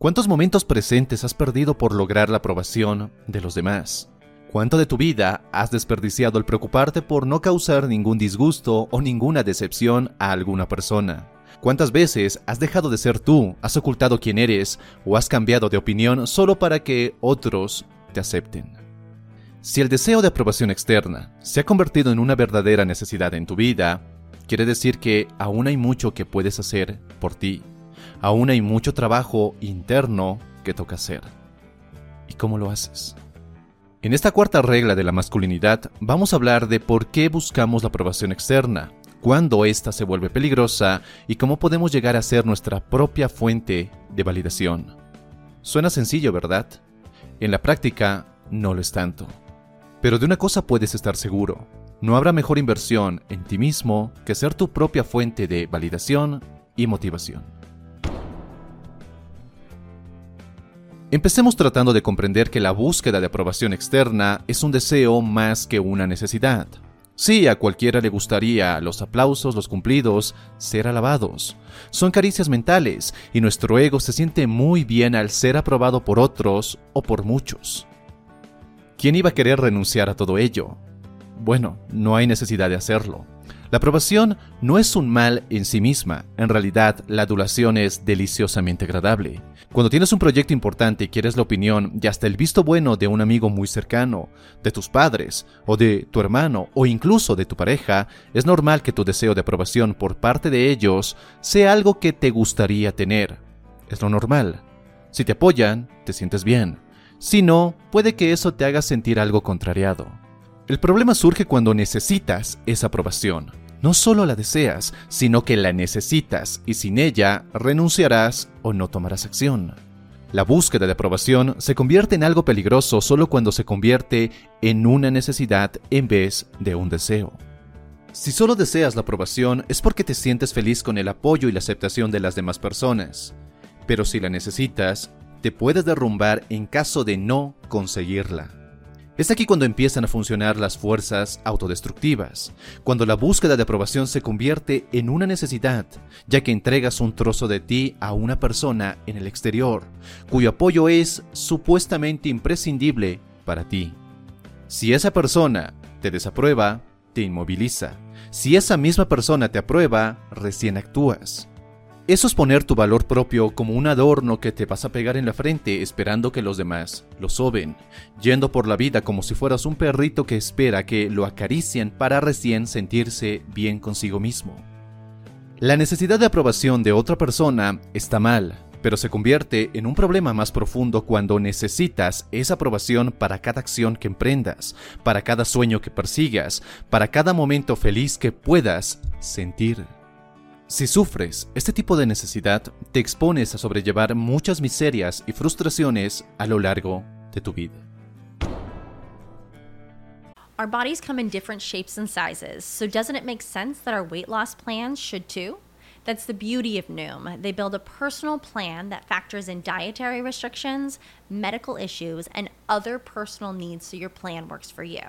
¿Cuántos momentos presentes has perdido por lograr la aprobación de los demás? ¿Cuánto de tu vida has desperdiciado al preocuparte por no causar ningún disgusto o ninguna decepción a alguna persona? ¿Cuántas veces has dejado de ser tú, has ocultado quién eres o has cambiado de opinión solo para que otros te acepten? Si el deseo de aprobación externa se ha convertido en una verdadera necesidad en tu vida, quiere decir que aún hay mucho que puedes hacer por ti aún hay mucho trabajo interno que toca hacer. ¿Y cómo lo haces? En esta cuarta regla de la masculinidad vamos a hablar de por qué buscamos la aprobación externa, cuándo ésta se vuelve peligrosa y cómo podemos llegar a ser nuestra propia fuente de validación. Suena sencillo, ¿verdad? En la práctica no lo es tanto. Pero de una cosa puedes estar seguro, no habrá mejor inversión en ti mismo que ser tu propia fuente de validación y motivación. Empecemos tratando de comprender que la búsqueda de aprobación externa es un deseo más que una necesidad. Sí, a cualquiera le gustaría los aplausos, los cumplidos, ser alabados. Son caricias mentales y nuestro ego se siente muy bien al ser aprobado por otros o por muchos. ¿Quién iba a querer renunciar a todo ello? Bueno, no hay necesidad de hacerlo. La aprobación no es un mal en sí misma, en realidad la adulación es deliciosamente agradable. Cuando tienes un proyecto importante y quieres la opinión y hasta el visto bueno de un amigo muy cercano, de tus padres, o de tu hermano, o incluso de tu pareja, es normal que tu deseo de aprobación por parte de ellos sea algo que te gustaría tener. Es lo normal. Si te apoyan, te sientes bien. Si no, puede que eso te haga sentir algo contrariado. El problema surge cuando necesitas esa aprobación. No solo la deseas, sino que la necesitas y sin ella renunciarás o no tomarás acción. La búsqueda de aprobación se convierte en algo peligroso solo cuando se convierte en una necesidad en vez de un deseo. Si solo deseas la aprobación es porque te sientes feliz con el apoyo y la aceptación de las demás personas, pero si la necesitas, te puedes derrumbar en caso de no conseguirla. Es aquí cuando empiezan a funcionar las fuerzas autodestructivas, cuando la búsqueda de aprobación se convierte en una necesidad, ya que entregas un trozo de ti a una persona en el exterior, cuyo apoyo es supuestamente imprescindible para ti. Si esa persona te desaprueba, te inmoviliza. Si esa misma persona te aprueba, recién actúas. Eso es poner tu valor propio como un adorno que te vas a pegar en la frente esperando que los demás lo soben, yendo por la vida como si fueras un perrito que espera que lo acaricien para recién sentirse bien consigo mismo. La necesidad de aprobación de otra persona está mal, pero se convierte en un problema más profundo cuando necesitas esa aprobación para cada acción que emprendas, para cada sueño que persigas, para cada momento feliz que puedas sentir. Si sufres este tipo de necesidad, te expones a sobrellevar muchas miserias y frustraciones a lo largo de tu vida. Our bodies come in different shapes and sizes, so doesn't it make sense that our weight loss plans should too? That's the beauty of Noom. They build a personal plan that factors in dietary restrictions, medical issues, and other personal needs so your plan works for you.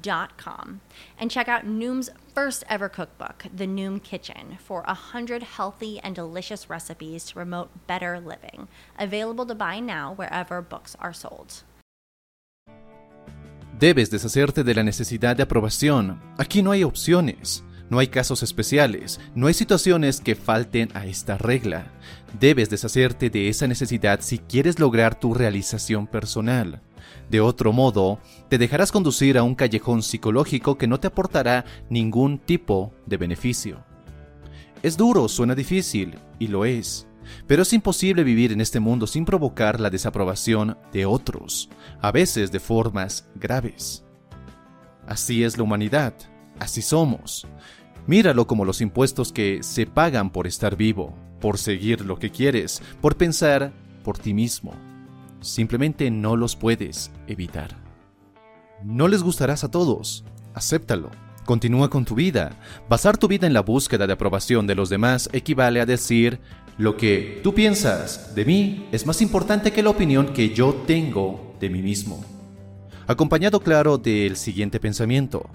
Dot com and check out Noom's first ever cookbook, The Noom Kitchen, for 100 healthy and delicious recipes to promote better living. Available to buy now wherever books are sold. Debes deshacerte de la necesidad de aprobación. Aquí no hay opciones. No hay casos especiales, no hay situaciones que falten a esta regla. Debes deshacerte de esa necesidad si quieres lograr tu realización personal. De otro modo, te dejarás conducir a un callejón psicológico que no te aportará ningún tipo de beneficio. Es duro, suena difícil, y lo es. Pero es imposible vivir en este mundo sin provocar la desaprobación de otros, a veces de formas graves. Así es la humanidad, así somos. Míralo como los impuestos que se pagan por estar vivo, por seguir lo que quieres, por pensar por ti mismo. Simplemente no los puedes evitar. No les gustarás a todos, acéptalo. Continúa con tu vida. Basar tu vida en la búsqueda de aprobación de los demás equivale a decir, lo que tú piensas de mí es más importante que la opinión que yo tengo de mí mismo. Acompañado claro del siguiente pensamiento,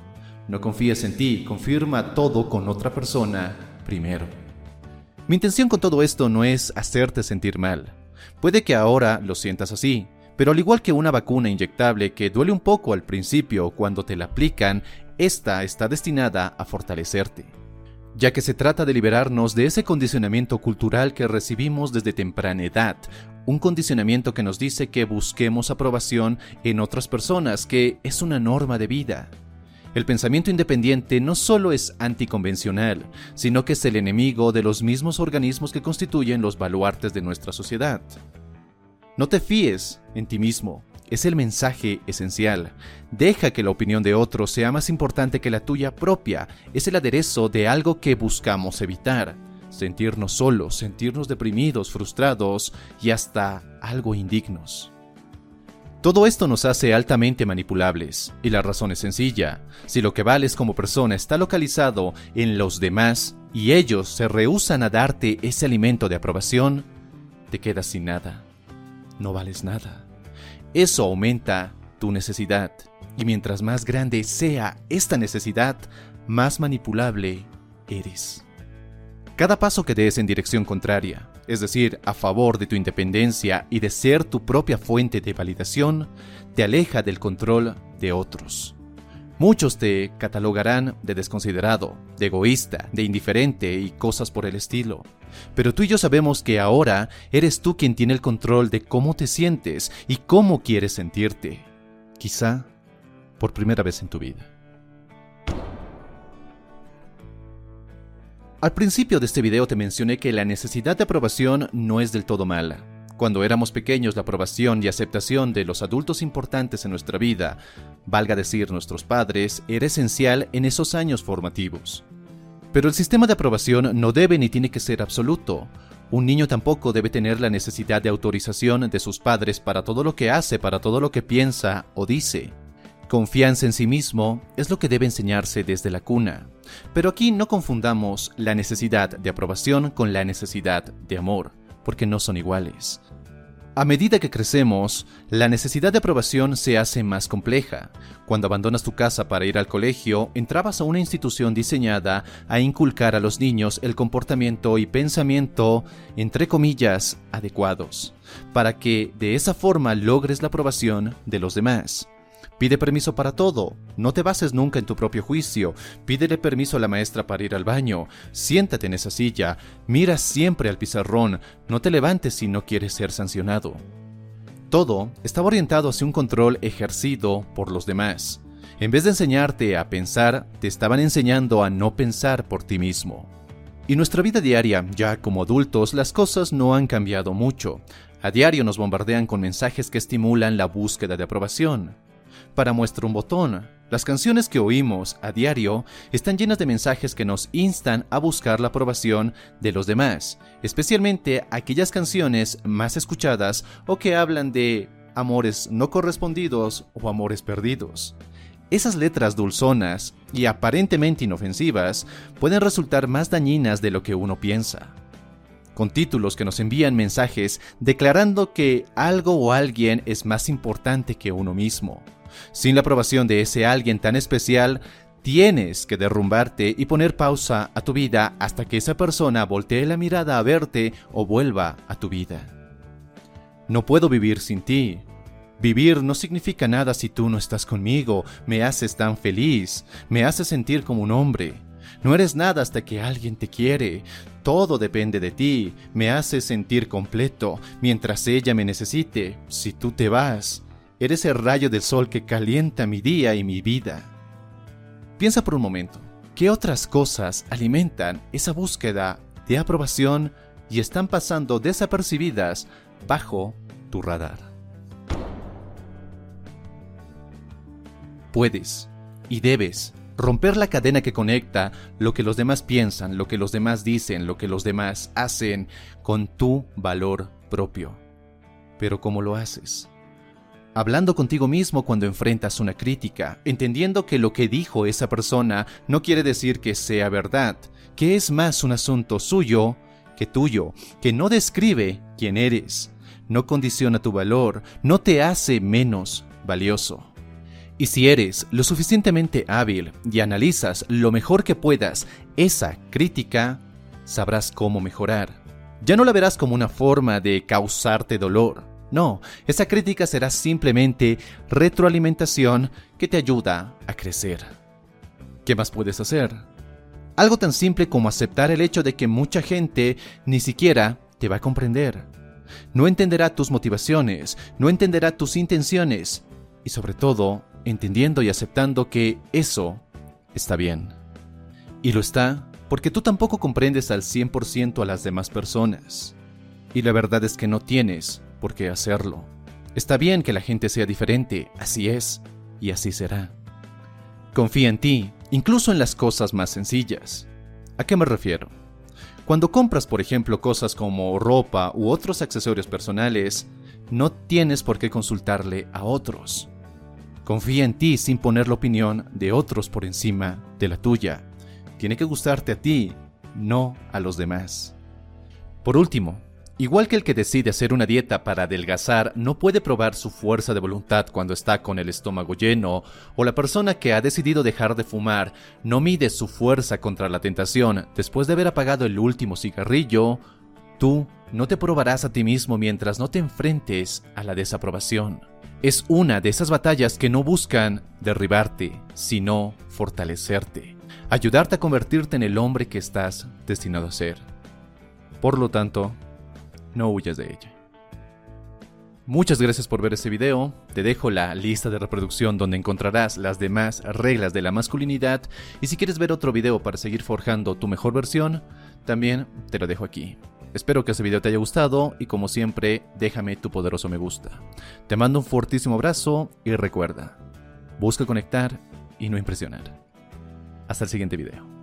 no confíes en ti, confirma todo con otra persona primero. Mi intención con todo esto no es hacerte sentir mal. Puede que ahora lo sientas así, pero al igual que una vacuna inyectable que duele un poco al principio cuando te la aplican, esta está destinada a fortalecerte, ya que se trata de liberarnos de ese condicionamiento cultural que recibimos desde temprana edad, un condicionamiento que nos dice que busquemos aprobación en otras personas, que es una norma de vida. El pensamiento independiente no solo es anticonvencional, sino que es el enemigo de los mismos organismos que constituyen los baluartes de nuestra sociedad. No te fíes en ti mismo, es el mensaje esencial. Deja que la opinión de otros sea más importante que la tuya propia, es el aderezo de algo que buscamos evitar. Sentirnos solos, sentirnos deprimidos, frustrados y hasta algo indignos. Todo esto nos hace altamente manipulables, y la razón es sencilla. Si lo que vales como persona está localizado en los demás y ellos se rehúsan a darte ese alimento de aprobación, te quedas sin nada. No vales nada. Eso aumenta tu necesidad, y mientras más grande sea esta necesidad, más manipulable eres. Cada paso que des en dirección contraria, es decir, a favor de tu independencia y de ser tu propia fuente de validación, te aleja del control de otros. Muchos te catalogarán de desconsiderado, de egoísta, de indiferente y cosas por el estilo. Pero tú y yo sabemos que ahora eres tú quien tiene el control de cómo te sientes y cómo quieres sentirte. Quizá por primera vez en tu vida. Al principio de este video te mencioné que la necesidad de aprobación no es del todo mala. Cuando éramos pequeños la aprobación y aceptación de los adultos importantes en nuestra vida, valga decir nuestros padres, era esencial en esos años formativos. Pero el sistema de aprobación no debe ni tiene que ser absoluto. Un niño tampoco debe tener la necesidad de autorización de sus padres para todo lo que hace, para todo lo que piensa o dice. Confianza en sí mismo es lo que debe enseñarse desde la cuna. Pero aquí no confundamos la necesidad de aprobación con la necesidad de amor, porque no son iguales. A medida que crecemos, la necesidad de aprobación se hace más compleja. Cuando abandonas tu casa para ir al colegio, entrabas a una institución diseñada a inculcar a los niños el comportamiento y pensamiento, entre comillas, adecuados, para que de esa forma logres la aprobación de los demás. Pide permiso para todo. No te bases nunca en tu propio juicio. Pídele permiso a la maestra para ir al baño. Siéntate en esa silla. Mira siempre al pizarrón. No te levantes si no quieres ser sancionado. Todo estaba orientado hacia un control ejercido por los demás. En vez de enseñarte a pensar, te estaban enseñando a no pensar por ti mismo. Y nuestra vida diaria, ya como adultos, las cosas no han cambiado mucho. A diario nos bombardean con mensajes que estimulan la búsqueda de aprobación para muestra un botón. Las canciones que oímos a diario están llenas de mensajes que nos instan a buscar la aprobación de los demás, especialmente aquellas canciones más escuchadas o que hablan de amores no correspondidos o amores perdidos. Esas letras dulzonas y aparentemente inofensivas pueden resultar más dañinas de lo que uno piensa. Con títulos que nos envían mensajes declarando que algo o alguien es más importante que uno mismo sin la aprobación de ese alguien tan especial, tienes que derrumbarte y poner pausa a tu vida hasta que esa persona voltee la mirada a verte o vuelva a tu vida. No puedo vivir sin ti. Vivir no significa nada si tú no estás conmigo, me haces tan feliz, me haces sentir como un hombre. No eres nada hasta que alguien te quiere. Todo depende de ti. Me haces sentir completo mientras ella me necesite. Si tú te vas, Eres el rayo del sol que calienta mi día y mi vida. Piensa por un momento, ¿qué otras cosas alimentan esa búsqueda de aprobación y están pasando desapercibidas bajo tu radar? Puedes y debes Romper la cadena que conecta lo que los demás piensan, lo que los demás dicen, lo que los demás hacen con tu valor propio. Pero ¿cómo lo haces? Hablando contigo mismo cuando enfrentas una crítica, entendiendo que lo que dijo esa persona no quiere decir que sea verdad, que es más un asunto suyo que tuyo, que no describe quién eres, no condiciona tu valor, no te hace menos valioso. Y si eres lo suficientemente hábil y analizas lo mejor que puedas esa crítica, sabrás cómo mejorar. Ya no la verás como una forma de causarte dolor. No, esa crítica será simplemente retroalimentación que te ayuda a crecer. ¿Qué más puedes hacer? Algo tan simple como aceptar el hecho de que mucha gente ni siquiera te va a comprender. No entenderá tus motivaciones, no entenderá tus intenciones y sobre todo entendiendo y aceptando que eso está bien. Y lo está porque tú tampoco comprendes al 100% a las demás personas. Y la verdad es que no tienes por qué hacerlo. Está bien que la gente sea diferente, así es, y así será. Confía en ti, incluso en las cosas más sencillas. ¿A qué me refiero? Cuando compras, por ejemplo, cosas como ropa u otros accesorios personales, no tienes por qué consultarle a otros. Confía en ti sin poner la opinión de otros por encima de la tuya. Tiene que gustarte a ti, no a los demás. Por último, igual que el que decide hacer una dieta para adelgazar no puede probar su fuerza de voluntad cuando está con el estómago lleno, o la persona que ha decidido dejar de fumar no mide su fuerza contra la tentación después de haber apagado el último cigarrillo, tú no te probarás a ti mismo mientras no te enfrentes a la desaprobación es una de esas batallas que no buscan derribarte, sino fortalecerte, ayudarte a convertirte en el hombre que estás destinado a ser. Por lo tanto, no huyas de ella. Muchas gracias por ver este video, te dejo la lista de reproducción donde encontrarás las demás reglas de la masculinidad y si quieres ver otro video para seguir forjando tu mejor versión, también te lo dejo aquí. Espero que este video te haya gustado y como siempre, déjame tu poderoso me gusta. Te mando un fortísimo abrazo y recuerda, busca conectar y no impresionar. Hasta el siguiente video.